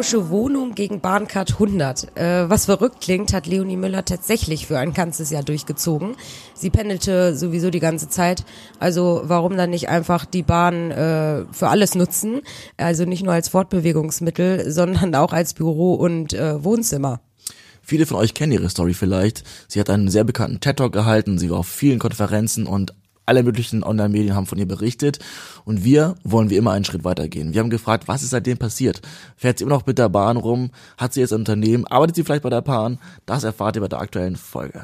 Tausche Wohnung gegen Bahncard 100. Äh, was verrückt klingt, hat Leonie Müller tatsächlich für ein ganzes Jahr durchgezogen. Sie pendelte sowieso die ganze Zeit. Also warum dann nicht einfach die Bahn äh, für alles nutzen? Also nicht nur als Fortbewegungsmittel, sondern auch als Büro und äh, Wohnzimmer. Viele von euch kennen ihre Story vielleicht. Sie hat einen sehr bekannten TED-Talk gehalten, sie war auf vielen Konferenzen und alle möglichen Online-Medien haben von ihr berichtet und wir wollen wie immer einen Schritt weitergehen. Wir haben gefragt, was ist seitdem passiert? Fährt sie immer noch mit der Bahn rum? Hat sie jetzt ein Unternehmen? Arbeitet sie vielleicht bei der Bahn? Das erfahrt ihr bei der aktuellen Folge.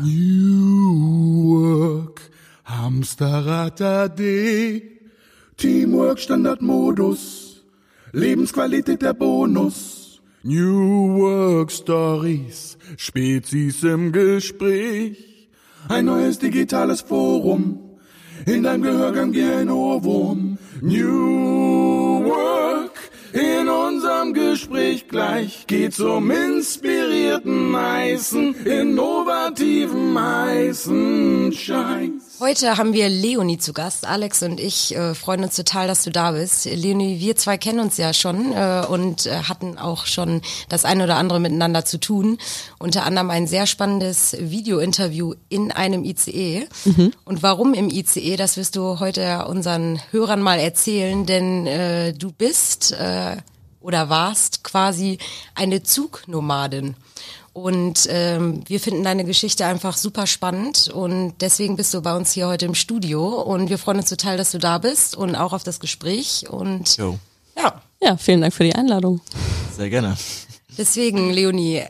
Hamsterrad AD, Teamwork Standardmodus, Lebensqualität der Bonus. New Work Stories, Spezies im Gespräch, ein neues digitales Forum in deinem Gehörgang wie ein Ohrwurm. New Work, unserem Gespräch gleich geht's um inspirierten, heißen, innovativen, heißen Scheiß. Heute haben wir Leonie zu Gast. Alex und ich äh, freuen uns total, dass du da bist. Leonie, wir zwei kennen uns ja schon äh, und äh, hatten auch schon das eine oder andere miteinander zu tun. Unter anderem ein sehr spannendes Video-Interview in einem ICE. Mhm. Und warum im ICE, das wirst du heute unseren Hörern mal erzählen, denn äh, du bist äh, oder warst quasi eine Zugnomadin. Und ähm, wir finden deine Geschichte einfach super spannend und deswegen bist du bei uns hier heute im Studio und wir freuen uns total, dass du da bist und auch auf das Gespräch und Jo. ja. Ja, vielen Dank für die Einladung. Sehr gerne. Deswegen, Leonie,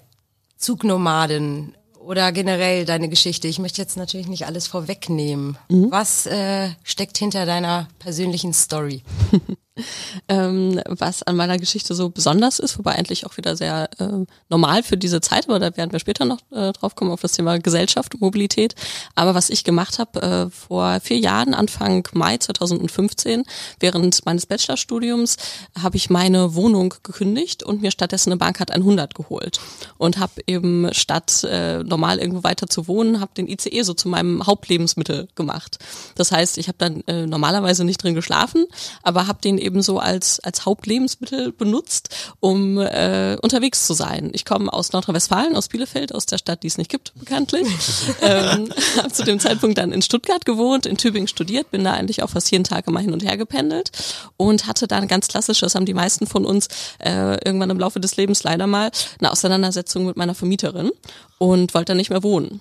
Zugnomaden oder generell deine Geschichte. Ich möchte jetzt natürlich nicht alles vorwegnehmen. Was äh, steckt hinter deiner persönlichen Story? ähm, was an meiner Geschichte so besonders ist, wobei eigentlich auch wieder sehr äh, normal für diese Zeit, aber da werden wir später noch äh, drauf kommen auf das Thema Gesellschaft und Mobilität. Aber was ich gemacht habe äh, vor vier Jahren, Anfang Mai 2015, während meines Bachelorstudiums, habe ich meine Wohnung gekündigt und mir stattdessen eine Bahncard 100 geholt und habe eben statt äh, normal irgendwo weiter zu wohnen, habe den ICE so zu meinem Hauptlebensmittel gemacht. Das heißt, ich habe dann äh, normalerweise nicht drin geschlafen, aber habe den eben so als, als Hauptlebensmittel benutzt, um äh, unterwegs zu sein. Ich komme aus Nordrhein-Westfalen, aus Bielefeld, aus der Stadt, die es nicht gibt, bekanntlich. ähm, habe zu dem Zeitpunkt dann in Stuttgart gewohnt, in Tübingen studiert, bin da eigentlich auch fast jeden Tag immer hin und her gependelt und hatte dann ganz klassisch, das haben die meisten von uns äh, irgendwann im Laufe des Lebens leider mal, eine Auseinandersetzung mit meiner Vermieterin und wollte dann nicht mehr wohnen.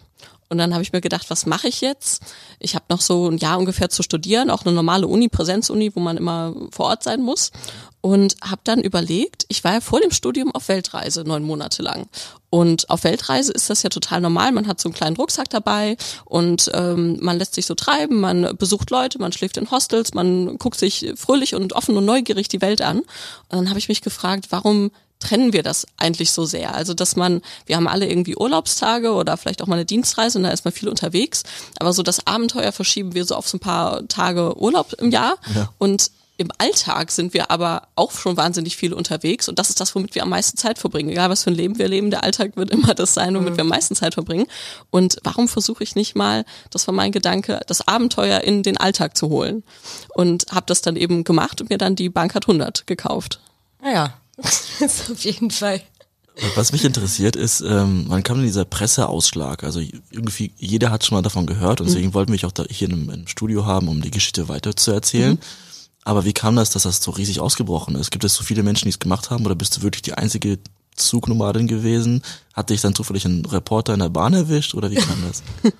Und dann habe ich mir gedacht, was mache ich jetzt? Ich habe noch so ein Jahr ungefähr zu studieren, auch eine normale Uni, Präsenzuni, wo man immer vor Ort sein muss. Und habe dann überlegt, ich war ja vor dem Studium auf Weltreise, neun Monate lang. Und auf Weltreise ist das ja total normal. Man hat so einen kleinen Rucksack dabei und ähm, man lässt sich so treiben, man besucht Leute, man schläft in Hostels, man guckt sich fröhlich und offen und neugierig die Welt an. Und dann habe ich mich gefragt, warum trennen wir das eigentlich so sehr? Also, dass man, wir haben alle irgendwie Urlaubstage oder vielleicht auch mal eine Dienstreise und da ist man viel unterwegs, aber so das Abenteuer verschieben wir so auf so ein paar Tage Urlaub im Jahr Ja. und im Alltag sind wir aber auch schon wahnsinnig viel unterwegs und das ist das, womit wir am meisten Zeit verbringen. Egal, was für ein Leben wir leben, der Alltag wird immer das sein, womit wir am meisten Zeit verbringen. Und warum versuche ich nicht mal, das war mein Gedanke, das Abenteuer in den Alltag zu holen? Und habe das dann eben gemacht und mir dann die Bankart 100 gekauft. Naja, das ist auf jeden Fall. Was mich interessiert ist, ähm, wann kam denn dieser Presseausschlag? Also irgendwie jeder hat schon mal davon gehört und deswegen wollten wir mich auch da hier im, im Studio haben, um die Geschichte weiter zu erzählen. Aber wie kam das, dass das so riesig ausgebrochen ist? Gibt es so viele Menschen, die es gemacht haben oder bist du wirklich die einzige Zugnomadin gewesen? Hat dich dann zufällig ein Reporter in der Bahn erwischt oder wie kam das?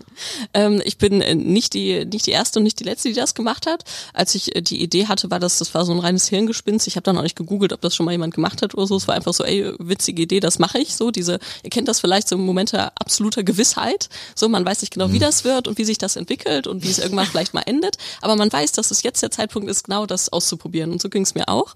Ähm, ich bin äh, nicht die nicht die erste und nicht die letzte, die das gemacht hat. Als ich äh, die Idee hatte, war das das war so ein reines Hirngespinst. Ich habe dann auch nicht gegoogelt, ob das schon mal jemand gemacht hat oder so. Es war einfach so, ey, witzige Idee, das mache ich. So diese, ihr kennt das vielleicht so im Moment der absoluter Gewissheit. So man weiß nicht genau, wie das wird und wie sich das entwickelt und wie es irgendwann vielleicht mal endet. Aber man weiß, dass es jetzt der Zeitpunkt ist, genau das auszuprobieren. Und so ging es mir auch.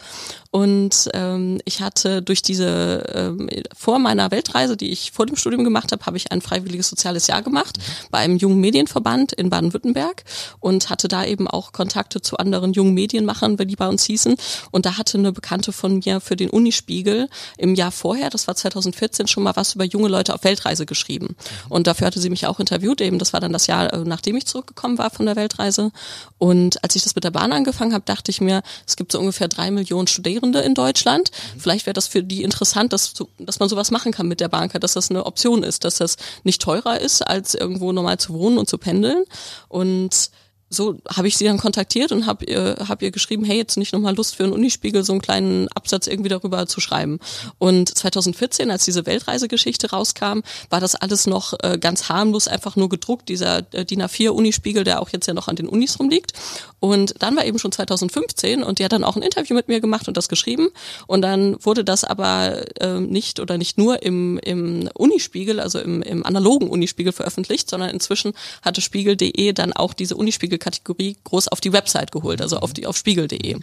Und ähm, ich hatte durch diese ähm, vor meiner Weltreise, die ich vor dem Studium gemacht habe, habe ich ein freiwilliges soziales Jahr gemacht bei einem jungen Medienverband in Baden-Württemberg und hatte da eben auch Kontakte zu anderen jungen Medienmachern, die bei uns hießen. Und da hatte eine Bekannte von mir für den Unispiegel im Jahr vorher, das war 2014, schon mal was über junge Leute auf Weltreise geschrieben. Und dafür hatte sie mich auch interviewt, eben das war dann das Jahr, äh, nachdem ich zurückgekommen war von der Weltreise. Und als ich das mit der Bahn angefangen habe, dachte ich mir, es gibt so ungefähr drei Millionen Studierende in Deutschland. Vielleicht wäre das für die interessant, dass, dass man sowas machen kann mit der Dass das eine Option ist, dass das nicht teurer ist, als irgendwo normal zu wohnen und zu pendeln. Und so habe ich sie dann kontaktiert und habe ihr, hab ihr geschrieben, hey, jetzt nicht nochmal Lust für einen Unispiegel, so einen kleinen Absatz irgendwie darüber zu schreiben. Und 2014, als diese Weltreisegeschichte rauskam, war das alles noch äh, ganz harmlos, einfach nur gedruckt, dieser äh, DIN A4 Unispiegel, der auch jetzt ja noch an den Unis rumliegt. Und dann war eben schon 2015 und die hat dann auch ein Interview mit mir gemacht und das geschrieben. Und dann wurde das aber äh, nicht oder nicht nur im, im Unispiegel, also im, im analogen Unispiegel veröffentlicht, sondern inzwischen hatte Spiegel.de dann auch diese Unispiegel Kategorie groß auf die Website geholt, also auf die auf spiegel.de.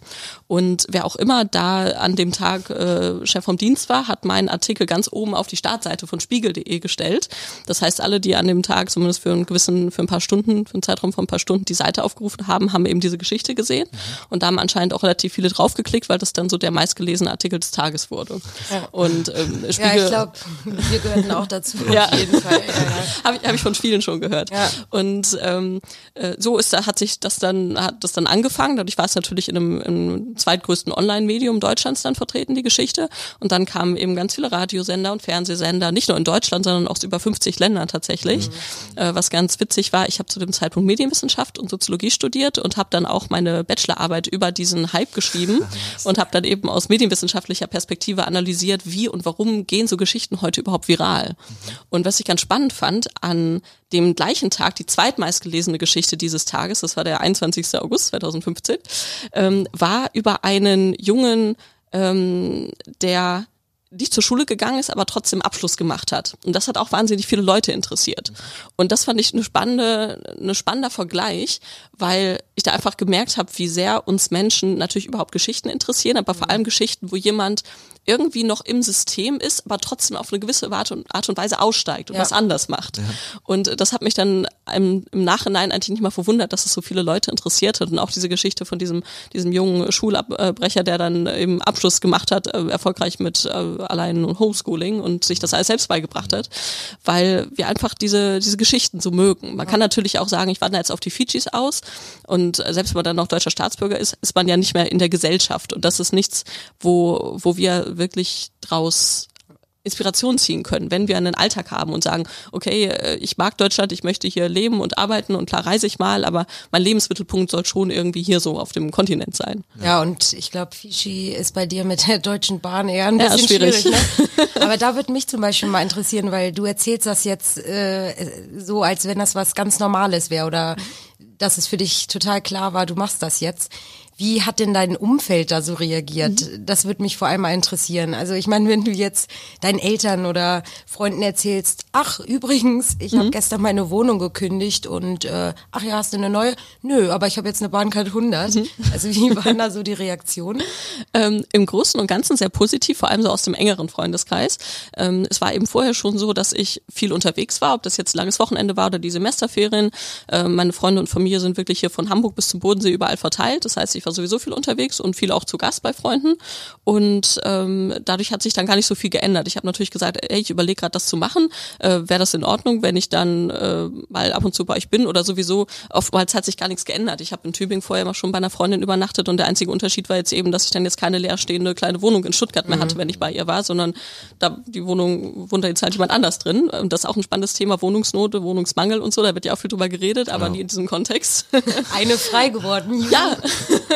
Und wer auch immer da an dem Tag äh, Chef vom Dienst war, hat meinen Artikel ganz oben auf die Startseite von spiegel.de gestellt. Das heißt, alle, die an dem Tag zumindest für einen gewissen, für ein paar Stunden, für einen Zeitraum von ein paar Stunden die Seite aufgerufen haben, haben eben diese Geschichte gesehen. Mhm. Und da haben anscheinend auch relativ viele draufgeklickt, weil das dann so der meistgelesene Artikel des Tages wurde. Ja. Und ähm, Spiegel, ja, ich glaube, wir gehörten auch dazu. ja. Auf jeden Fall. Ja, ja. Habe ich, hab ich von vielen schon gehört. Ja. Und ähm, äh, so ist da hat sich das dann hat das dann angefangen. Dadurch war es natürlich in einem, im zweitgrößten Online-Medium Deutschlands dann vertreten die Geschichte. Und dann kamen eben ganz viele Radiosender und Fernsehsender, nicht nur in Deutschland, sondern aus über 50 Ländern tatsächlich. Mhm. Äh, was ganz witzig war, ich habe zu dem Zeitpunkt Medienwissenschaft und Soziologie studiert und habe dann auch meine Bachelorarbeit über diesen Hype geschrieben und habe dann eben aus medienwissenschaftlicher Perspektive analysiert, wie und warum gehen so Geschichten heute überhaupt viral. Mhm. Und was ich ganz spannend fand an dem gleichen Tag die zweitmeistgelesene Geschichte dieses Tages, das war der 21. August 2015, ähm, war über einen Jungen, ähm, der nicht zur Schule gegangen ist, aber trotzdem Abschluss gemacht hat. Und das hat auch wahnsinnig viele Leute interessiert. Und das fand ich eine spannende, eine spannender Vergleich, weil ich da einfach gemerkt habe, wie sehr uns Menschen natürlich überhaupt Geschichten interessieren, aber vor allem Geschichten, wo jemand irgendwie noch im System ist, aber trotzdem auf eine gewisse Art und, Art und Weise aussteigt und ja. was anders macht. Ja. Und das hat mich dann im, im, Nachhinein eigentlich nicht mal verwundert, dass es so viele Leute interessiert hat und auch diese Geschichte von diesem, diesem jungen Schulabbrecher, der dann eben Abschluss gemacht hat, äh, erfolgreich mit äh, allein Homeschooling und sich das alles selbst beigebracht hat, weil wir einfach diese, diese Geschichten so mögen. Man kann natürlich auch sagen, ich wandere jetzt auf die Fidschis aus und selbst wenn man dann noch deutscher Staatsbürger ist, ist man ja nicht mehr in der Gesellschaft und das ist nichts, wo, wo wir wirklich draus Inspiration ziehen können, wenn wir einen Alltag haben und sagen, okay, äh, ich mag Deutschland, ich möchte hier leben und arbeiten und klar reise ich mal, aber mein Lebensmittelpunkt soll schon irgendwie hier so auf dem Kontinent sein. Ja, und ich glaube, Fidschi ist bei dir mit der Deutschen Bahn eher ein bisschen ja, schwierig. schwierig ne? Aber da würde mich zum Beispiel mal interessieren, weil du erzählst das jetzt äh, so, als wenn das was ganz Normales wäre oder dass es für dich total klar war, du machst das jetzt. Wie hat denn dein Umfeld da so reagiert? Mhm. Das würde mich vor allem mal interessieren. Also ich meine, wenn du jetzt deinen Eltern oder Freunden erzählst, ach übrigens, ich mhm. habe gestern meine Wohnung gekündigt und äh, ach ja, hast du eine neue? Nö, aber ich habe jetzt eine Bahncard 100. Mhm. Also wie waren da so die Reaktionen? Ähm, Im Großen und Ganzen sehr positiv, vor allem so aus dem engeren Freundeskreis. Ähm, es war eben vorher schon so, dass ich viel unterwegs war, ob das jetzt langes Wochenende war oder die Semesterferien. Ähm, meine Freunde und Familie sind wirklich hier von Hamburg bis zum Bodensee überall verteilt. Das heißt, ich war sowieso viel unterwegs und viel auch zu Gast bei Freunden. Und ähm, dadurch hat sich dann gar nicht so viel geändert. Ich habe natürlich gesagt, ey, ich überlege gerade das zu machen. Äh, Wäre das in Ordnung, wenn ich dann äh, mal ab und zu bei euch bin oder sowieso? Oftmals hat sich gar nichts geändert. Ich habe in Tübingen vorher immer schon bei einer Freundin übernachtet und der einzige Unterschied war jetzt eben, dass ich dann jetzt keine leerstehende kleine Wohnung in Stuttgart mehr mhm. hatte, wenn ich bei ihr war, sondern da die Wohnung wohnt da jetzt halt jemand anders drin. Und das ist auch ein spannendes Thema, Wohnungsnote, Wohnungsmangel und so. Da wird ja auch viel drüber geredet, aber genau. nie in diesem Kontext. Eine frei geworden. ja.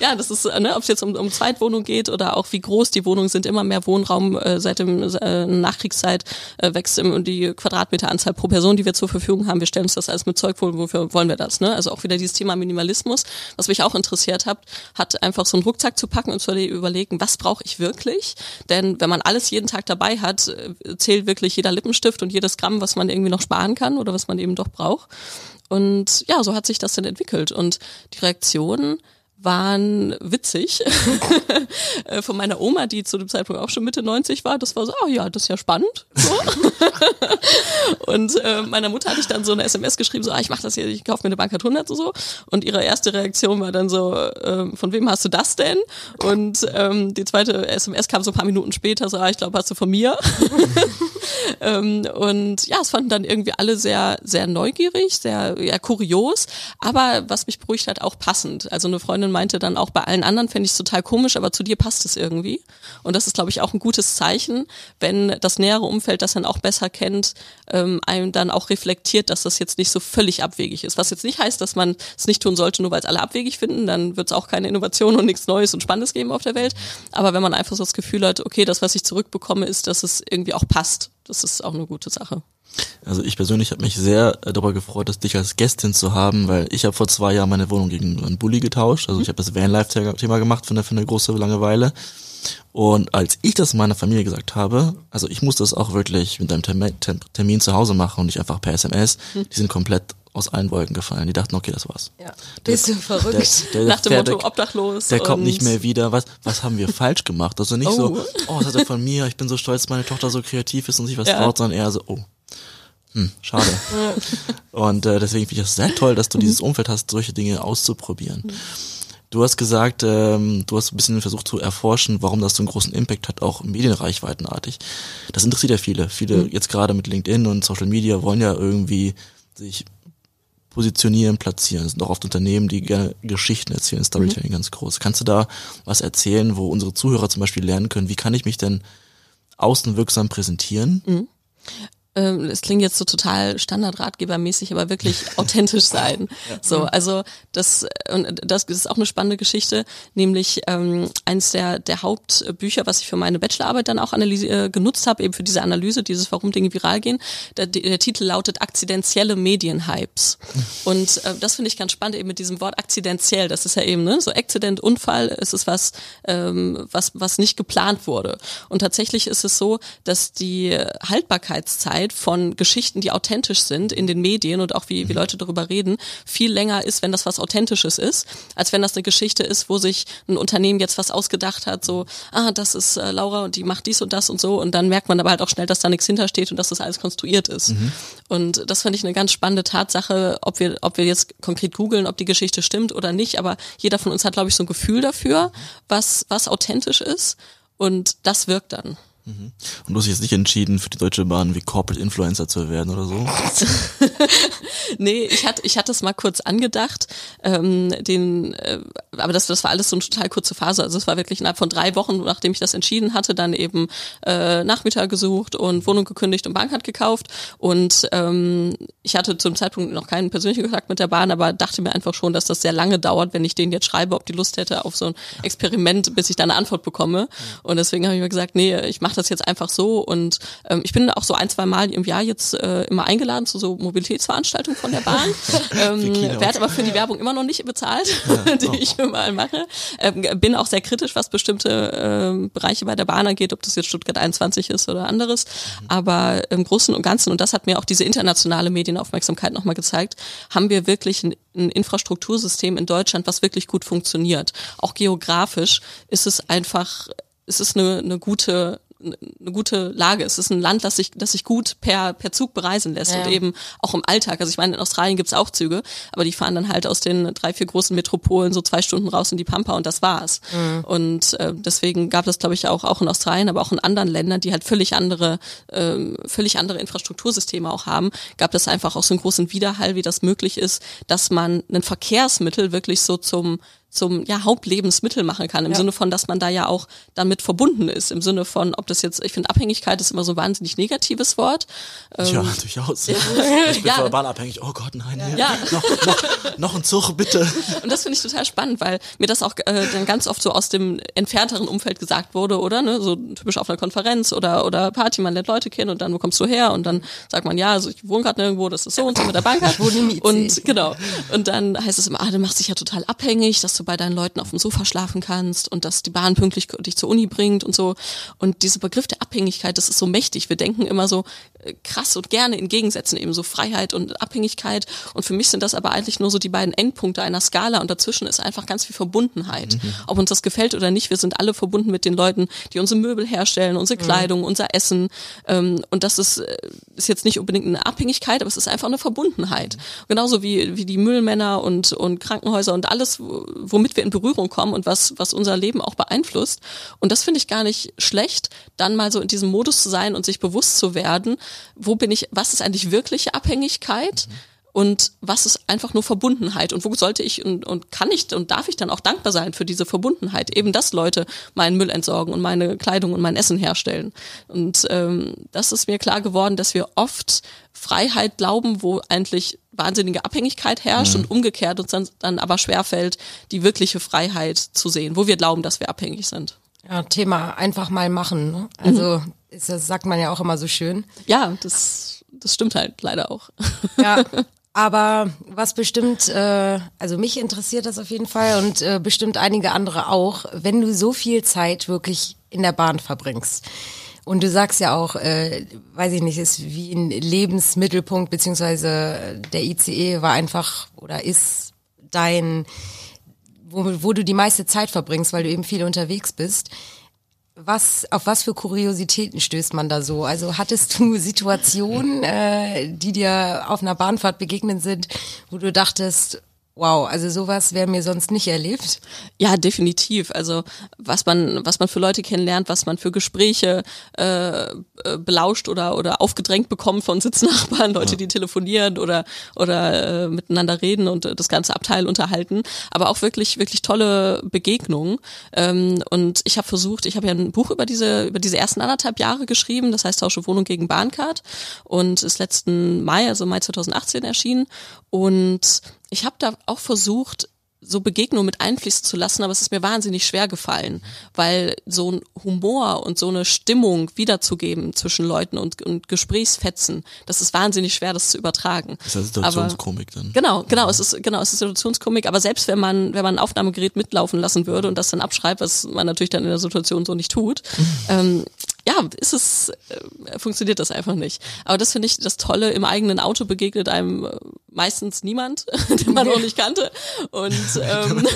ja, das ist, ne, ob es jetzt um, um Zweitwohnung geht oder auch wie groß die Wohnungen sind, immer mehr Wohnraum äh, seit dem äh, Nachkriegszeit äh, wächst im, die Quadratmeteranzahl pro Person, die wir zur Verfügung haben. Wir stellen uns das alles mit Zeug vor, wofür wollen wir das? Ne? Also auch wieder dieses Thema Minimalismus, was mich auch interessiert hat, hat einfach so einen Rucksack zu packen und zu überlegen, was brauche ich wirklich? Denn wenn man alles jeden Tag dabei hat, äh, zählt wirklich jeder Lippenstift und jedes Gramm, was man irgendwie noch sparen kann oder was man eben doch braucht. Und ja, so hat sich das dann entwickelt. Und die Reaktion waren witzig. Äh, von meiner Oma, die zu dem Zeitpunkt auch schon Mitte 90 war, das war so, oh ja, das ist ja spannend. So. und äh, meiner Mutter hatte ich dann so eine SMS geschrieben, so, ah, ich mach das hier, ich kaufe mir eine Bankart 100 und so. Und ihre erste Reaktion war dann so, äh, von wem hast du das denn? Und ähm, die zweite SMS kam so ein paar Minuten später, so, ah, ich glaube, hast du von mir. ähm, und ja, es fanden dann irgendwie alle sehr, sehr neugierig, sehr ja, kurios, aber was mich beruhigt hat, auch passend. Also eine Freundin meinte dann auch, bei allen anderen fände ich es total komisch, aber zu dir passt es irgendwie. Und das ist, glaube ich, auch ein gutes Zeichen, wenn das nähere Umfeld das dann auch besser kennt, ähm, einem dann auch reflektiert, dass das jetzt nicht so völlig abwegig ist. Was jetzt nicht heißt, dass man es nicht tun sollte, nur weil es alle abwegig finden, dann wird es auch keine Innovation und nichts Neues und Spannendes geben auf der Welt. Aber wenn man einfach so das Gefühl hat, okay, das, was ich zurückbekomme, ist, dass es irgendwie auch passt das ist auch eine gute Sache. Also ich persönlich habe mich sehr äh, darüber gefreut, dass dich als Gästin zu haben, weil ich habe vor zwei Jahren meine Wohnung gegen einen Bulli getauscht. Also ich habe das Vanlife-Thema gemacht für eine, für eine große Langeweile. Und als ich das meiner Familie gesagt habe, also ich muss das auch wirklich mit einem Termin zu Hause machen und nicht einfach per SMS, hm. die sind komplett aus allen Wolken gefallen. Die dachten, okay, das war's. Ja. Der, Bist du verrückt? Der, der, Nach dem Motto obdachlos. Der kommt nicht mehr wieder. Was, was haben wir falsch gemacht? Also nicht oh. so, oh, das hat er von mir, ich bin so stolz, meine Tochter so kreativ ist und sich was ja. traut, sondern eher so, oh. Hm, schade. und äh, deswegen finde ich es sehr toll, dass du dieses Umfeld hast, solche Dinge auszuprobieren. Du hast gesagt, ähm, du hast ein bisschen versucht zu erforschen, warum das so einen großen Impact hat, auch medienreichweitenartig. Das interessiert ja viele. Viele mhm. jetzt gerade mit LinkedIn und Social Media wollen ja irgendwie sich positionieren, platzieren. Es sind auch oft Unternehmen, die gerne Geschichten erzählen, Storytelling mhm. ganz groß. Kannst du da was erzählen, wo unsere Zuhörer zum Beispiel lernen können, wie kann ich mich denn außenwirksam präsentieren? Mhm es klingt jetzt so total standardratgebermäßig, aber wirklich authentisch sein. Ja. So, also das und das ist auch eine spannende Geschichte, nämlich ähm, eins der der Hauptbücher, was ich für meine Bachelorarbeit dann auch analyse, äh, genutzt habe, eben für diese Analyse, dieses warum Dinge viral gehen. Der, der Titel lautet akzidentielle Medienhypes und äh, das finde ich ganz spannend eben mit diesem Wort akzidentiell. Das ist ja eben ne so Accident, Unfall, ist es was ähm, was was nicht geplant wurde und tatsächlich ist es so, dass die Haltbarkeitszeit Haltbarkeit von Geschichten, die authentisch sind in den Medien und auch wie, wie mhm. Leute darüber reden, viel länger ist, wenn das was Authentisches ist, als wenn das eine Geschichte ist, wo sich ein Unternehmen jetzt was ausgedacht hat, so, ah, das ist äh, Laura und die macht dies und das und so und dann merkt man aber halt auch schnell, dass da nichts hintersteht und dass das alles konstruiert ist. Mhm. Und das fand ich eine ganz spannende Tatsache, ob wir, ob wir jetzt konkret googeln, ob die Geschichte stimmt oder nicht, aber jeder von uns hat, glaube ich, so ein Gefühl dafür, was, was authentisch ist und das wirkt dann. Mhm. Und du hast dich jetzt nicht entschieden, für die Deutsche Bahn wie Corporate Influencer zu werden oder so? nee, ich hatte, ich hatte es mal kurz angedacht, ähm, den, äh, aber das, das war alles so eine total kurze Phase. Also es war wirklich innerhalb von drei Wochen, nachdem ich das entschieden hatte, dann eben äh, Nachmieter gesucht und Wohnung gekündigt und Bank hat gekauft. Und ähm, ich hatte zum Zeitpunkt noch keinen persönlichen Kontakt mit der Bahn, aber dachte mir einfach schon, dass das sehr lange dauert, wenn ich denen jetzt schreibe, ob die Lust hätte auf so ein Experiment, bis ich da eine Antwort bekomme. Und deswegen habe ich mir gesagt, nee, ich mache das jetzt einfach so und ähm, ich bin auch so ein, zwei Mal im Jahr jetzt äh, immer eingeladen zu so Mobilitätsveranstaltungen von der Bahn. ähm, werde aber für die Werbung immer noch nicht bezahlt, ja, die oh. ich überall mache. Ähm, bin auch sehr kritisch, was bestimmte ähm, Bereiche bei der Bahn angeht, ob das jetzt Stuttgart 21 ist oder anderes. Mhm. Aber im Großen und Ganzen, und das hat mir auch diese internationale Medienaufmerksamkeit nochmal gezeigt, haben wir wirklich ein, ein Infrastruktursystem in Deutschland, was wirklich gut funktioniert. Auch geografisch ist es einfach es ist eine, eine gute eine gute Lage. Es ist ein Land, das sich, das sich gut per, per Zug bereisen lässt ja. und eben auch im Alltag. Also ich meine, in Australien gibt's auch Züge, aber die fahren dann halt aus den drei, vier großen Metropolen so zwei Stunden raus in die Pampa und das war's. Mhm. Und äh, deswegen gab es, glaube ich, auch, auch in Australien, aber auch in anderen Ländern, die halt völlig andere, ähm, völlig andere Infrastruktursysteme auch haben, gab es einfach auch so einen großen Widerhall, wie das möglich ist, dass man ein Verkehrsmittel wirklich so zum zum ja, Hauptlebensmittel machen kann, im ja. Sinne von, dass man da ja auch damit verbunden ist, im Sinne von, ob das jetzt, ich finde, Abhängigkeit ist immer so ein wahnsinnig negatives Wort. Ähm, ja, durchaus. Ja. Ich bin ja. von bahnabhängig, oh Gott, nein, ja. ja. Noch, noch, noch ein Zug, bitte. Und das finde ich total spannend, weil mir das auch äh, dann ganz oft so aus dem entfernteren Umfeld gesagt wurde, oder? Ne? So typisch auf einer Konferenz oder, oder Party, man lernt Leute kennen und dann, wo kommst du her? Und dann sagt man, ja, also ich wohne gerade nirgendwo, das ist so und so mit der Bank. Ich wohne im Und genau. Und dann heißt es immer, ah, du machst dich ja total abhängig, dass du bei deinen Leuten auf dem Sofa schlafen kannst und dass die Bahn pünktlich dich zur Uni bringt und so. Und dieser Begriff der Abhängigkeit, das ist so mächtig. Wir denken immer so äh, krass und gerne in Gegensätzen, eben so Freiheit und Abhängigkeit. Und für mich sind das aber eigentlich nur so die beiden Endpunkte einer Skala und dazwischen ist einfach ganz viel Verbundenheit. Mhm. Ob uns das gefällt oder nicht, wir sind alle verbunden mit den Leuten, die unsere Möbel herstellen, unsere mhm. Kleidung, mhm. unser Essen. Ähm, und das ist, äh, ist jetzt nicht unbedingt eine Abhängigkeit, aber es ist einfach eine Verbundenheit. Mhm. Genauso wie, wie die Müllmänner und, und Krankenhäuser und alles, womit wir in Berührung kommen und was, was unser Leben auch beeinflusst. Und das finde ich gar nicht schlecht, dann mal so in diesem Modus zu sein und sich bewusst zu werden, wo bin ich, was ist eigentlich wirkliche Abhängigkeit? Mhm und was ist einfach nur Verbundenheit und wo sollte ich und, und kann ich und darf ich dann auch dankbar sein für diese Verbundenheit, eben dass Leute meinen Müll entsorgen und meine Kleidung und mein Essen herstellen. Und ähm, das ist mir klar geworden, dass wir oft Freiheit glauben, wo eigentlich wahnsinnige Abhängigkeit herrscht mhm. und umgekehrt uns dann, dann aber schwerfällt, die wirkliche Freiheit zu sehen, wo wir glauben, dass wir abhängig sind. Ja, Thema einfach mal machen. Ne? Also mhm. ist, das sagt man ja auch immer so schön. Ja, das, das stimmt halt leider auch. Ja, Aber was bestimmt, äh, also mich interessiert das auf jeden Fall und äh, bestimmt einige andere auch, wenn du so viel Zeit wirklich in der Bahn verbringst. Und du sagst ja auch, äh, weiß ich nicht, ist wie ein Lebensmittelpunkt, beziehungsweise der ICE war einfach oder ist dein, wo, wo du die meiste Zeit verbringst, weil du eben viel unterwegs bist. Was, auf was für Kuriositäten stößt man da so? Also hattest du Situationen, äh, die dir auf einer Bahnfahrt begegnet sind, wo du dachtest, Wow, also sowas wäre mir sonst nicht erlebt. Ja, definitiv. Also was man, was man für Leute kennenlernt, was man für Gespräche äh, äh belauscht oder oder aufgedrängt bekommt von Sitznachbarn, Leute, ja. die telefonieren oder oder äh, miteinander reden und äh, das ganze Abteil unterhalten. Aber auch wirklich wirklich tolle Begegnungen. Ähm, und ich habe versucht, ich habe ja ein Buch über diese über diese ersten anderthalb Jahre geschrieben. Das heißt Tausche Wohnung gegen Bahncard und ist letzten Mai, also Mai 2018 erschienen. Und ich habe da auch versucht, so Begegnungen mit einfließen zu lassen, aber es ist mir wahnsinnig schwer gefallen, weil so ein Humor und so eine Stimmung wiederzugeben zwischen Leuten und, und Gesprächsfetzen, das ist wahnsinnig schwer, das zu übertragen. Das ist ja Situationskomik dann. Genau, genau, es ist genau, es ist Situationskomik, aber selbst wenn man wenn man ein Aufnahmegerät mitlaufen lassen würde und das dann abschreibt, was man natürlich dann in der Situation so nicht tut, ähm, ja, ist es, äh, funktioniert das einfach nicht. Aber das finde ich das Tolle, im eigenen Auto begegnet einem äh, meistens niemand, den man noch nicht kannte. Und ähm,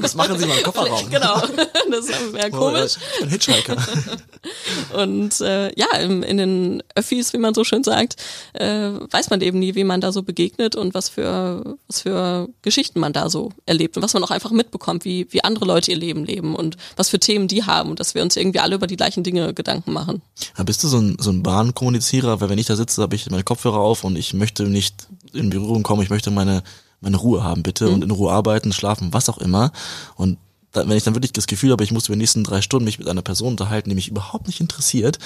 das machen sie mal im Kofferraum. genau, das wäre oh, komisch. Oh, ein Hitchhiker. Und äh, ja, in, in den Öffis, wie man so schön sagt, äh, weiß man eben nie, wie man da so begegnet und was für was für Geschichten man da so erlebt und was man auch einfach mitbekommt, wie wie andere Leute ihr Leben leben und was für Themen die haben und dass wir uns irgendwie alle über die gleichen Dinge Gedanken machen. Ja, bist du so ein, so ein Bahnkommunizierer? Weil wenn ich da sitze, habe ich meine Kopfhörer auf und ich möchte nicht in Berührung kommen, ich möchte meine, meine Ruhe haben, bitte, mhm. und in Ruhe arbeiten, schlafen, was auch immer. Und da, wenn ich dann wirklich das Gefühl habe, ich muss über die nächsten drei Stunden mich mit einer Person unterhalten, die mich überhaupt nicht interessiert,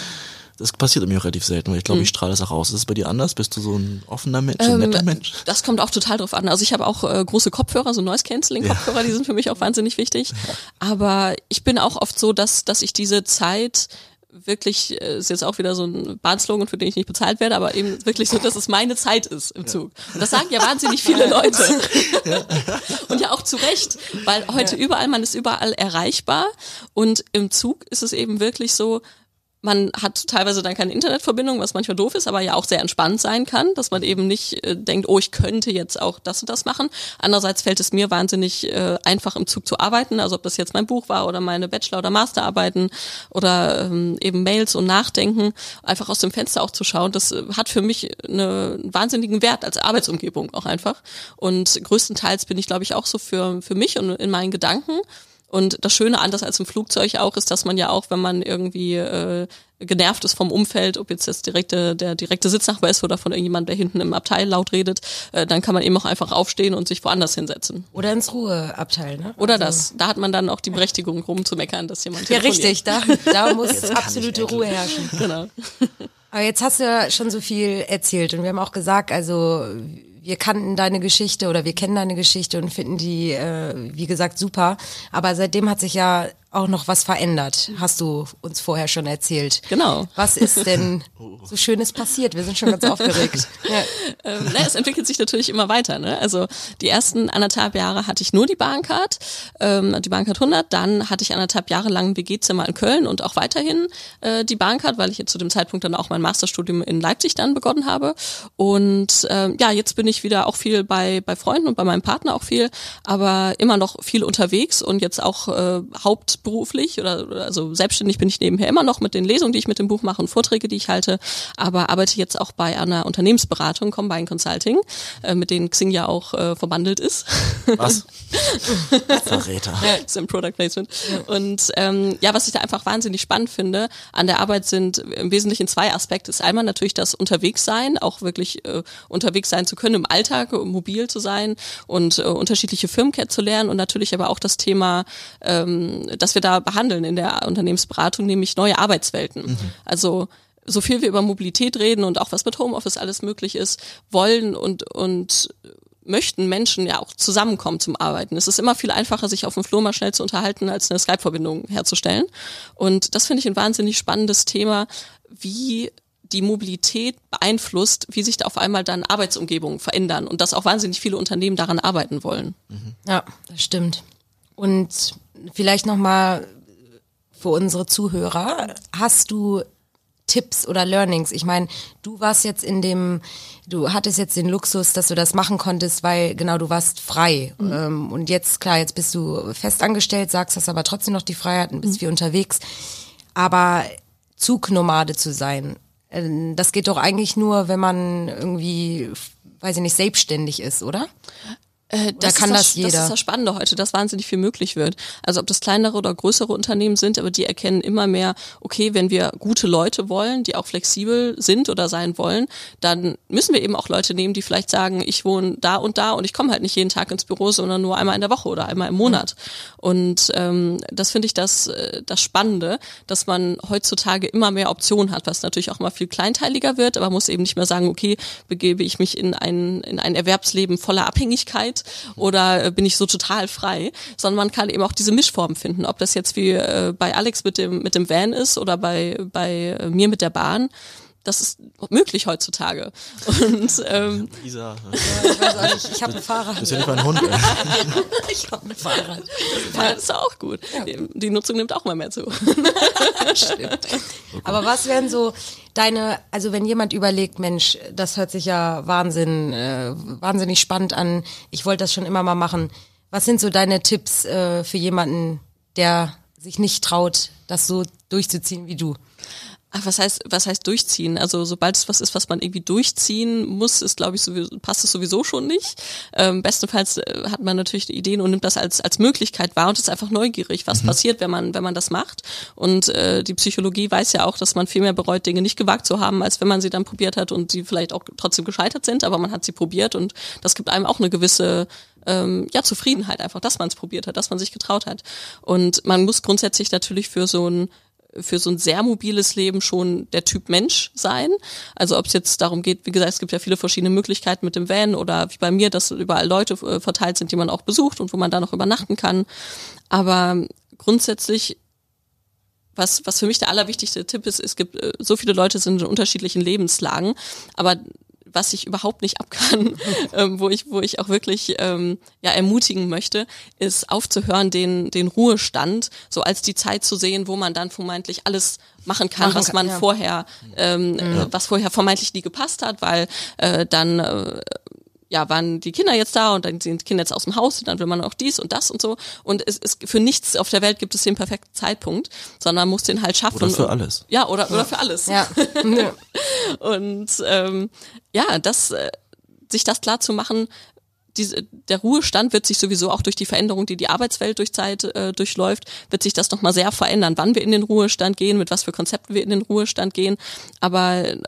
das passiert mir auch relativ selten, weil ich glaube, ich mhm. strahle das auch aus. Ist es bei dir anders? Bist du so ein offener Mensch, ein ähm, netter Mensch? Das kommt auch total drauf an. Also ich habe auch äh, große Kopfhörer, so Noise Cancelling Kopfhörer, ja. die sind für mich auch wahnsinnig wichtig. Ja. Aber ich bin auch oft so, dass dass ich diese Zeit wirklich, äh, ist jetzt auch wieder so ein Bahnslogan, für den ich nicht bezahlt werde, aber eben wirklich so, dass es meine Zeit ist im Zug. Und das sagen ja wahnsinnig viele Leute. und ja auch zu Recht, weil heute überall, man ist überall erreichbar. Und im Zug ist es eben wirklich so, man hat teilweise dann keine Internetverbindung, was manchmal doof ist, aber ja auch sehr entspannt sein kann, dass man eben nicht äh, denkt, oh, ich könnte jetzt auch das und das machen. Andererseits fällt es mir wahnsinnig äh, einfach im Zug zu arbeiten, also ob das jetzt mein Buch war oder meine Bachelor- oder Masterarbeiten oder ähm, eben Mails und Nachdenken, einfach aus dem Fenster auch zu schauen, das äh, hat für mich eine, einen wahnsinnigen Wert als Arbeitsumgebung auch einfach. Und größtenteils bin ich, glaube ich, auch so für, für mich und in meinen Gedanken und das Schöne, anders als im Flugzeug auch, ist, dass man ja auch, wenn man irgendwie äh, genervt ist vom Umfeld, ob jetzt das direkte, der direkte Sitznachbar ist oder von irgendjemand, der hinten im Abteil laut redet, äh, dann kann man eben auch einfach aufstehen und sich woanders hinsetzen. Oder ins Ruheabteil, ne? Oder also. das. Da hat man dann auch die Berechtigung, rumzumeckern, dass jemand Ja, richtig. Da, da muss absolute Ruhe herrschen. Genau. Aber jetzt hast du ja schon so viel erzählt und wir haben auch gesagt, also wir kannten deine Geschichte oder wir kennen deine Geschichte und finden die, äh, wie gesagt, super. Aber seitdem hat sich ja auch noch was verändert, hast du uns vorher schon erzählt. Genau. Was ist denn so Schönes passiert? Wir sind schon ganz aufgeregt. Ja. Ähm, ne, es entwickelt sich natürlich immer weiter. Ne? Also die ersten anderthalb Jahre hatte ich nur die Bahncard, ähm, die Bahncard 100. Dann hatte ich anderthalb Jahre lang ein WG-Zimmer in Köln und auch weiterhin äh, die Bahncard, weil ich jetzt zu dem Zeitpunkt dann auch mein Masterstudium in Leipzig dann begonnen habe. Und ähm, ja, jetzt bin ich wieder auch viel bei, bei Freunden und bei meinem Partner auch viel, aber immer noch viel unterwegs und jetzt auch äh, hauptberuflich oder, oder also selbstständig bin ich nebenher immer noch mit den Lesungen, die ich mit dem Buch mache und Vorträge, die ich halte, aber arbeite jetzt auch bei einer Unternehmensberatung, Combine Consulting, äh, mit denen Xing ja auch äh, verbandelt ist. Was? Verräter. ist im Product Placement. Und ähm, ja, was ich da einfach wahnsinnig spannend finde an der Arbeit sind im Wesentlichen zwei Aspekte. Ist einmal natürlich das Unterwegssein, auch wirklich äh, unterwegs sein zu können im Alltag, mobil zu sein und äh, unterschiedliche Firmen kennenzulernen und natürlich aber auch das Thema, ähm, das wir da behandeln in der Unternehmensberatung, nämlich neue Arbeitswelten. Mhm. Also so viel wir über Mobilität reden und auch was mit Homeoffice alles möglich ist, wollen und, und möchten Menschen ja auch zusammenkommen zum Arbeiten. Es ist immer viel einfacher, sich auf dem Flur mal schnell zu unterhalten, als eine Skype-Verbindung herzustellen. Und das finde ich ein wahnsinnig spannendes Thema, wie die Mobilität beeinflusst, wie sich da auf einmal dann Arbeitsumgebungen verändern und dass auch wahnsinnig viele Unternehmen daran arbeiten wollen. Ja, das stimmt. Und vielleicht nochmal für unsere Zuhörer, hast du Tipps oder Learnings? Ich meine, du warst jetzt in dem, du hattest jetzt den Luxus, dass du das machen konntest, weil genau du warst frei. Mhm. Ähm, und jetzt, klar, jetzt bist du festangestellt, sagst, hast aber trotzdem noch die Freiheit und bist mhm. viel unterwegs. Aber Zugnomade zu sein, äh, das geht doch eigentlich nur, wenn man irgendwie, weiß ich nicht, selbstständig ist, oder? Äh, da kann das, das, jeder. Das ist das Spannende heute, dass wahnsinnig viel möglich wird. Also ob das kleinere oder größere Unternehmen sind, aber die erkennen immer mehr, okay, wenn wir gute Leute wollen, die auch flexibel sind oder sein wollen, dann müssen wir eben auch Leute nehmen, die vielleicht sagen, ich wohne da und da und ich komme halt nicht jeden Tag ins Büro, sondern nur einmal in der Woche oder einmal im Monat. Und ähm, das finde ich das, äh, das Spannende, dass man heutzutage immer mehr Optionen hat, was natürlich auch mal viel kleinteiliger wird, aber muss eben nicht mehr sagen, okay, begebe ich mich in ein, in ein Erwerbsleben voller Abhängigkeit oder äh, bin ich so total frei, sondern man kann eben auch diese Mischformen finden, ob das jetzt wie äh, bei Alex mit dem mit dem Van ist oder bei bei äh, mir mit der Bahn das ist möglich heutzutage. Und ähm, Isa. Ja, ich weiß auch nicht, ich habe ein Fahrrad. Das ist ja nicht mein Hund. Ich habe ein Fahrrad. Ja, das ist auch gut. Die, die, Nutzung nimmt auch mal mehr zu. Stimmt. Aber was wären so deine, also wenn jemand überlegt, Mensch, das hört sich ja Wahnsinn, äh, wahnsinnig spannend an, ich wollte das schon immer mal machen. Was sind so deine Tipps äh, für jemanden, der sich nicht traut, das so durchzuziehen wie du? Ach, was heißt, was heißt durchziehen? Also sobald es was ist, was man irgendwie durchziehen muss, ist, glaube ich, sowieso, passt es sowieso schon nicht. Ähm, bestenfalls äh, hat man natürlich Ideen und nimmt das als als Möglichkeit wahr und ist einfach neugierig, was mhm. passiert, wenn man wenn man das macht. Und äh, die Psychologie weiß ja auch, dass man viel mehr bereut, Dinge nicht gewagt zu haben, als wenn man sie dann probiert hat und sie vielleicht auch trotzdem gescheitert sind, aber man hat sie probiert und das gibt einem auch eine gewisse ähm, ja Zufriedenheit einfach, dass man es probiert hat, dass man sich getraut hat. Und man muss grundsätzlich natürlich für so ein für so ein sehr mobiles Leben schon der Typ Mensch sein. Also ob es jetzt darum geht, wie gesagt, es gibt ja viele verschiedene Möglichkeiten mit dem Van oder wie bei mir, dass überall Leute äh, verteilt sind, die man auch besucht und wo man da noch übernachten kann. Aber grundsätzlich was, was für mich der allerwichtigste Tipp ist, es gibt äh, so viele Leute sind in unterschiedlichen Lebenslagen, aber was ich überhaupt nicht abkann, ähm, wo ich, wo ich auch wirklich ähm, ja ermutigen möchte, ist aufzuhören, den, den Ruhestand so als die Zeit zu sehen, wo man dann vermeintlich alles machen kann, machen was man ja. vorher, ähm, ja. was vorher vermeintlich nie gepasst hat, weil äh, dann äh, ja, waren die Kinder jetzt da und dann sind die Kinder jetzt aus dem Haus, dann will man auch dies und das und so. Und es ist für nichts auf der Welt gibt es den perfekten Zeitpunkt, sondern man muss den halt schaffen. Oder für alles. Ja, oder, oder für alles. Ja. und ähm, ja, das, äh, sich das klar zu machen, diese, der Ruhestand wird sich sowieso auch durch die Veränderung, die die Arbeitswelt durch Zeit äh, durchläuft, wird sich das nochmal sehr verändern, wann wir in den Ruhestand gehen, mit was für Konzepten wir in den Ruhestand gehen. Aber äh,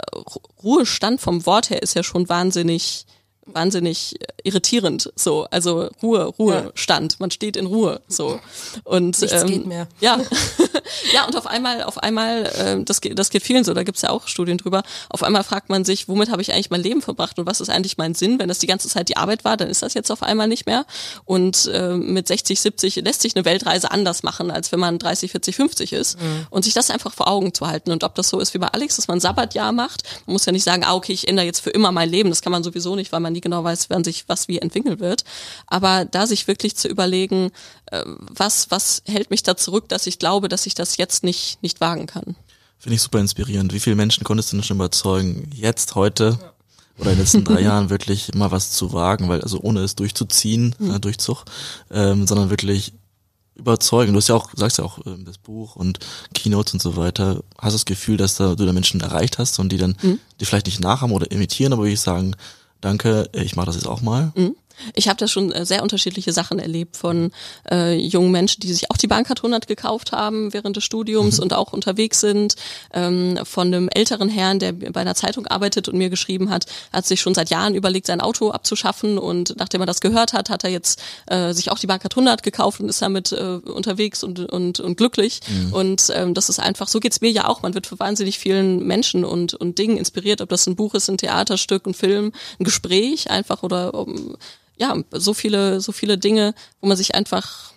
Ruhestand vom Wort her ist ja schon wahnsinnig wahnsinnig irritierend so also Ruhe Ruhe ja. Stand man steht in Ruhe so und Nichts ähm, geht mehr ja ja, und auf einmal, auf einmal, äh, das, geht, das geht vielen so, da gibt's ja auch Studien drüber, auf einmal fragt man sich, womit habe ich eigentlich mein Leben verbracht und was ist eigentlich mein Sinn? Wenn das die ganze Zeit die Arbeit war, dann ist das jetzt auf einmal nicht mehr. Und äh, mit 60, 70 lässt sich eine Weltreise anders machen, als wenn man 30, 40, 50 ist. Mhm. Und sich das einfach vor Augen zu halten. Und ob das so ist wie bei Alex, dass man Sabbatjahr macht, man muss ja nicht sagen, ah, okay, ich ändere jetzt für immer mein Leben. Das kann man sowieso nicht, weil man nie genau weiß, wann sich was wie entwickeln wird. Aber da sich wirklich zu überlegen, äh, was, was hält mich da zurück, dass ich glaube, dass ich das jetzt nicht, nicht wagen kann. Finde ich super inspirierend. Wie viele Menschen konntest du denn schon überzeugen, jetzt, heute ja. oder in den letzten drei Jahren wirklich mal was zu wagen, weil also ohne es durchzuziehen, mhm. äh, Durchzug, ähm, sondern wirklich überzeugen. Du hast ja auch, sagst ja auch ähm, das Buch und Keynotes und so weiter. Hast du das Gefühl, dass da du da Menschen erreicht hast und die dann mhm. die vielleicht nicht nachahmen oder imitieren, aber wirklich sagen, danke, ich mache das jetzt auch mal. Mhm. Ich habe da schon äh, sehr unterschiedliche Sachen erlebt von äh, jungen Menschen, die sich auch die Bahncard 100 gekauft haben während des Studiums mhm. und auch unterwegs sind, ähm, von einem älteren Herrn, der bei einer Zeitung arbeitet und mir geschrieben hat, hat sich schon seit Jahren überlegt, sein Auto abzuschaffen und nachdem er das gehört hat, hat er jetzt äh, sich auch die Bahncard 100 gekauft und ist damit äh, unterwegs und, und, und glücklich mhm. und ähm, das ist einfach, so geht's mir ja auch, man wird für wahnsinnig vielen Menschen und, und Dingen inspiriert, ob das ein Buch ist, ein Theaterstück, ein Film, ein Gespräch einfach oder um, ja, so viele, so viele Dinge, wo man sich einfach,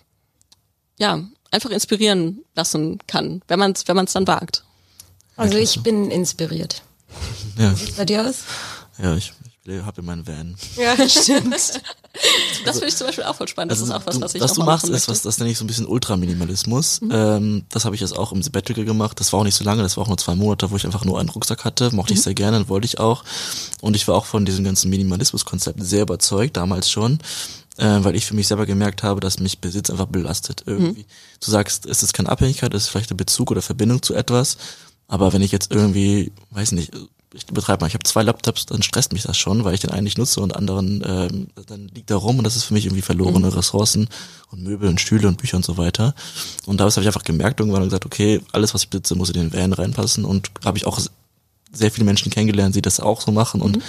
ja, einfach inspirieren lassen kann, wenn man es wenn man's dann wagt. Also ich bin inspiriert. Ja. Wie sieht bei dir aus? Ja, ich, ich habe in meinen Van. Ja, stimmt. das also, finde ich zum Beispiel auch voll spannend. Das also ist auch was, was ich Was du machst, ist, was das nenne ich so ein bisschen Ultraminimalismus. Mhm. Ähm, das habe ich jetzt auch im Sabbatical gemacht. Das war auch nicht so lange, das war auch nur zwei Monate, wo ich einfach nur einen Rucksack hatte. Mochte mhm. ich sehr gerne und wollte ich auch. Und ich war auch von diesem ganzen Minimalismus-Konzept sehr überzeugt, damals schon. Äh, weil ich für mich selber gemerkt habe, dass mich Besitz einfach belastet irgendwie. Mhm. Du sagst, es ist keine Abhängigkeit, es ist vielleicht ein Bezug oder Verbindung zu etwas. Aber wenn ich jetzt irgendwie, weiß nicht, ich betreibe mal, ich habe zwei Laptops, dann stresst mich das schon, weil ich den einen nicht nutze und anderen, ähm, dann liegt da rum und das ist für mich irgendwie verlorene mhm. Ressourcen und Möbel und Stühle und Bücher und so weiter. Und da habe ich einfach gemerkt irgendwann und gesagt, okay, alles, was ich besitze, muss in den Van reinpassen und habe ich auch sehr viele Menschen kennengelernt, die das auch so machen und mhm.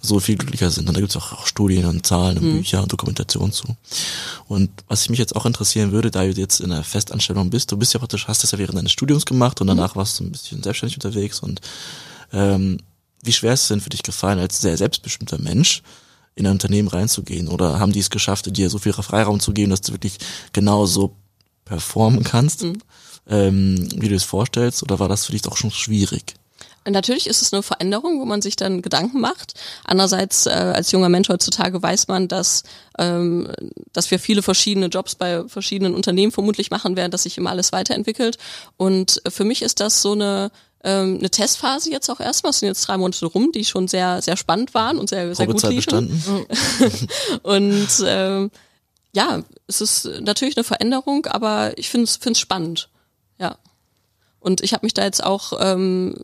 so viel glücklicher sind. Und da gibt es auch, auch, Studien und Zahlen und mhm. Bücher und Dokumentation zu. Und was mich jetzt auch interessieren würde, da du jetzt in einer Festanstellung bist, du bist ja praktisch, hast das ja während deines Studiums gemacht und danach mhm. warst du ein bisschen selbstständig unterwegs und ähm, wie schwer ist es denn für dich gefallen, als sehr selbstbestimmter Mensch in ein Unternehmen reinzugehen? Oder haben die es geschafft, dir so viel Freiraum zu geben, dass du wirklich genau so performen kannst, mhm. ähm, wie du es vorstellst? Oder war das für dich doch schon schwierig? Natürlich ist es eine Veränderung, wo man sich dann Gedanken macht. Andererseits, äh, als junger Mensch heutzutage weiß man, dass, ähm, dass wir viele verschiedene Jobs bei verschiedenen Unternehmen vermutlich machen werden, dass sich immer alles weiterentwickelt. Und für mich ist das so eine ähm, eine Testphase jetzt auch erstmal, es sind jetzt drei Monate rum, die schon sehr, sehr spannend waren und sehr, sehr gut liefen. und ähm, ja, es ist natürlich eine Veränderung, aber ich finde es spannend. Ja. Und ich habe mich da jetzt auch ähm,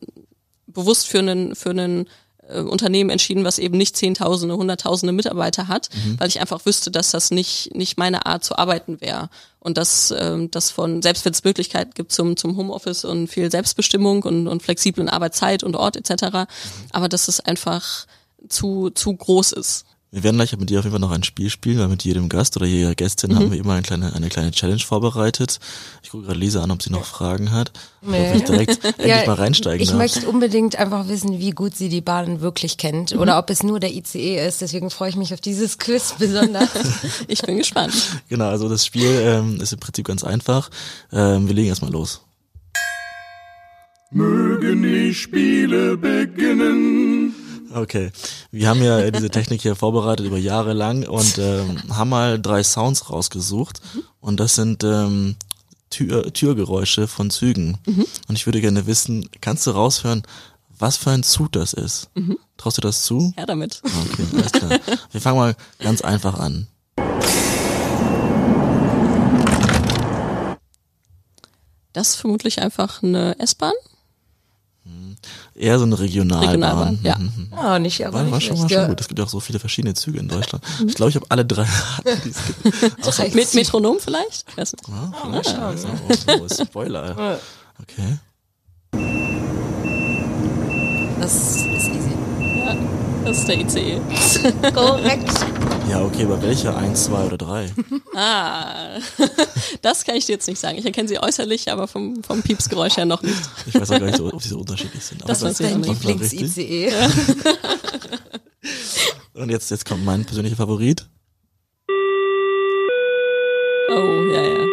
bewusst für einen, für einen äh, Unternehmen entschieden, was eben nicht Zehntausende, Hunderttausende Mitarbeiter hat, mhm. weil ich einfach wüsste, dass das nicht, nicht meine Art zu arbeiten wäre. Und dass ähm, das von, selbst wenn es Möglichkeiten gibt zum, zum Homeoffice und viel Selbstbestimmung und, und flexiblen Arbeitszeit und Ort etc., mhm. aber dass es einfach zu, zu groß ist. Wir werden gleich mit dir auf jeden Fall noch ein Spiel spielen, weil mit jedem Gast oder jeder Gästin mhm. haben wir immer eine kleine, eine kleine Challenge vorbereitet. Ich gucke gerade Lisa an, ob sie noch Fragen hat. Nee. Ich direkt endlich ja, mal reinsteigen Ich darf. möchte unbedingt einfach wissen, wie gut sie die Bahn wirklich kennt mhm. oder ob es nur der ICE ist. Deswegen freue ich mich auf dieses Quiz besonders. ich bin gespannt. Genau, also das Spiel ähm, ist im Prinzip ganz einfach. Ähm, wir legen erstmal los. Mögen die Spiele beginnen Okay, wir haben ja diese Technik hier vorbereitet über Jahre lang und ähm, haben mal drei Sounds rausgesucht und das sind ähm, Tür, Türgeräusche von Zügen. Mhm. Und ich würde gerne wissen, kannst du raushören, was für ein Zug das ist? Mhm. Traust du das zu? Ja, damit. Okay, alles klar. Wir fangen mal ganz einfach an. Das ist vermutlich einfach eine S-Bahn. Eher so eine Regionalbahn. Regionalbahn, ja. Mhm. Ah, nicht, aber war, nicht war schon, war schon gut. Es gibt ja auch so viele verschiedene Züge in Deutschland. Ich glaube, ich habe alle drei die es gibt. Mit Metronom vielleicht? Ja, vielleicht. Ah, oh, oh, Spoiler. Okay. Das. Ja. Das ist der ICE. Korrekt. Ja, okay, aber welche? Eins, zwei oder drei? Ah, das kann ich dir jetzt nicht sagen. Ich erkenne sie äußerlich, aber vom, vom Piepsgeräusch her noch nicht. Ich weiß auch gar nicht, so, ob sie so unterschiedlich sind. Das Aber weiß ich Dein. Lieblings-ICE. Und jetzt, jetzt kommt mein persönlicher Favorit. Oh, ja, ja.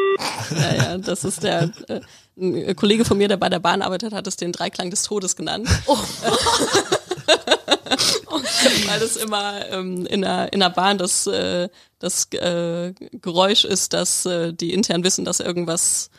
Ja, ja, das ist der äh, ein Kollege von mir, der bei der Bahn arbeitet, hat es den Dreiklang des Todes genannt. Oh. Weil das immer ähm, in, der, in der Bahn das, äh, das äh, Geräusch ist, dass äh, die intern wissen, dass irgendwas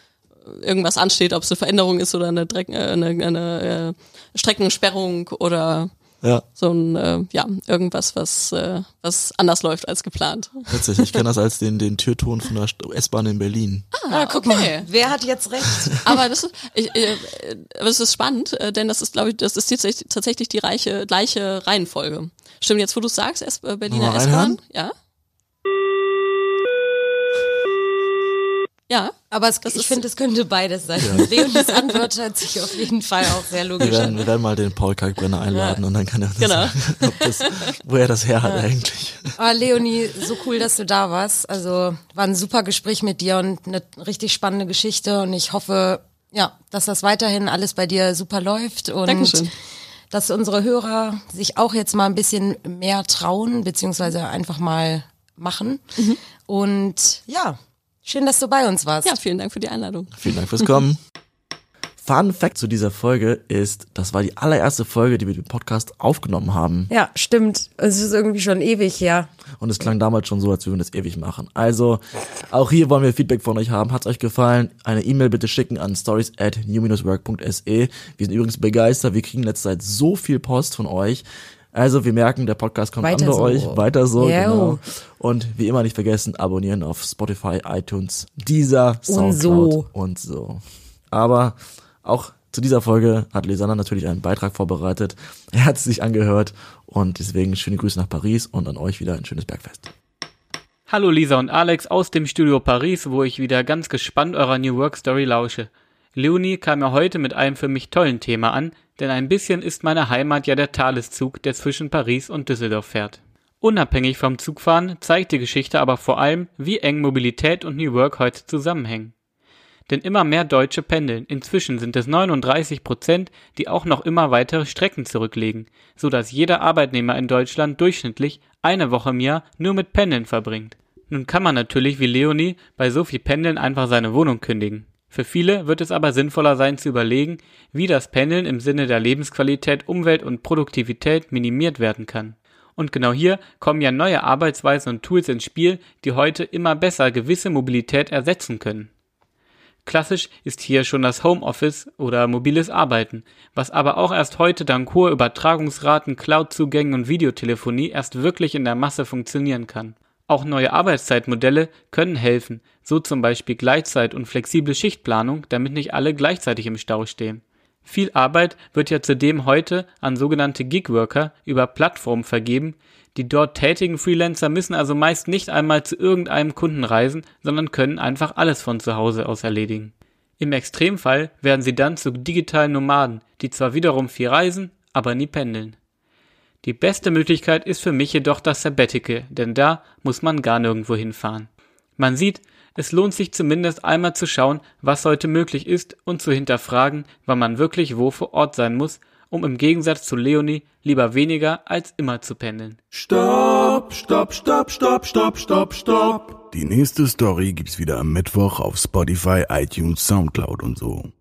irgendwas ansteht, ob es eine Veränderung ist oder eine, Dreck, äh, eine, eine äh, Streckensperrung oder Ja, so ein, äh, ja, irgendwas, was, äh, was anders läuft als geplant. witzig. Ich kenne das als den, den Türton von der S-Bahn in Berlin. Ah, guck okay. mal. Wer hat jetzt recht? Aber das ist, ich, äh, aber das ist spannend, äh, denn das ist, glaube ich, das ist tatsächlich, tatsächlich die reiche, gleiche Reihenfolge. Stimmt, jetzt wo du sagst, S äh, Berliner S-Bahn, ja? Ja, Aber es, Das ich finde, es könnte beides sein. Leonis Antwort hört sich auf jeden Fall auch sehr Wir logisch werden, an. wir werden mal den Paul Kalkbrenner einladen und dann kann er uns Genau. sagen, das, wo er das her hat eigentlich. Ah, Leonie, so cool, dass du da warst. Also war ein super Gespräch mit dir und eine richtig spannende Geschichte. Und ich hoffe, ja, dass das weiterhin alles bei dir super läuft und Dankeschön. dass unsere Hörer sich auch jetzt mal ein bisschen mehr trauen, beziehungsweise einfach mal machen. Mhm. Und ja, schön, dass du bei uns warst. ja, vielen Dank für die Einladung. Vielen Dank fürs Kommen. Fun Fact zu dieser Folge ist, das war die allererste Folge, die wir den Podcast aufgenommen haben. Ja, stimmt. Es ist irgendwie schon ewig her. Und es klang damals schon so, als würden wir das ewig machen. Also, auch hier wollen wir Feedback von euch haben. Hat's euch gefallen? Eine E-Mail bitte schicken an stories at new-work.se. Wir sind übrigens begeistert. Wir kriegen letzte Zeit so viel Post von euch. Also, wir merken, der Podcast kommt Weiter an bei so. euch. Weiter so, Jo. genau. Und wie immer nicht vergessen, abonnieren auf Spotify, iTunes, Deezer, Und Soundcloud so. und so. Aber auch zu dieser Folge hat Lisanna natürlich einen Beitrag vorbereitet. Er hat es sich angehört und deswegen schöne Grüße nach Paris und an euch wieder ein schönes Bergfest. Hallo Lisa und Alex aus dem Studio Paris, wo ich wieder ganz gespannt eurer New Work Story lausche. Leonie kam ja heute mit einem für mich tollen Thema an, denn ein bisschen ist meine Heimat ja der Thaleszug, der zwischen Paris und Düsseldorf fährt. Unabhängig vom Zugfahren zeigt die Geschichte aber vor allem, wie eng Mobilität und New Work heute zusammenhängen. Denn immer mehr Deutsche pendeln. Inzwischen sind es 39 Prozent, die auch noch immer weitere Strecken zurücklegen, so dass jeder Arbeitnehmer in Deutschland durchschnittlich eine Woche im Jahr nur mit Pendeln verbringt. Nun kann man natürlich wie Leonie bei so viel Pendeln einfach seine Wohnung kündigen. Für viele wird es aber sinnvoller sein zu überlegen, wie das Pendeln im Sinne der Lebensqualität, Umwelt und Produktivität minimiert werden kann. Und genau hier kommen ja neue Arbeitsweisen und Tools ins Spiel, die heute immer besser gewisse Mobilität ersetzen können. Klassisch ist hier schon das Homeoffice oder mobiles Arbeiten, was aber auch erst heute dank hoher Übertragungsraten, Cloud-Zugängen und Videotelefonie erst wirklich in der Masse funktionieren kann. Auch neue Arbeitszeitmodelle können helfen, so zum Beispiel Gleitzeit und flexible Schichtplanung, damit nicht alle gleichzeitig im Stau stehen. Viel Arbeit wird ja zudem heute an sogenannte Gigworker über Plattformen vergeben, die dort tätigen Freelancer müssen also meist nicht einmal zu irgendeinem Kunden reisen, sondern können einfach alles von zu Hause aus erledigen. Im Extremfall werden sie dann zu digitalen Nomaden, die zwar wiederum viel reisen, aber nie pendeln. Die beste Möglichkeit ist für mich jedoch das Sabbatical, denn da muss man gar nirgendwo hinfahren. Man sieht, es lohnt sich zumindest einmal zu schauen, was heute möglich ist und zu hinterfragen, wann man wirklich wo vor Ort sein muss, um im Gegensatz zu Leonie lieber weniger als immer zu pendeln. Stopp, stopp, stopp, stopp, stopp, stopp, stopp. Die nächste Story gibt's wieder am Mittwoch auf Spotify, iTunes, Soundcloud und so.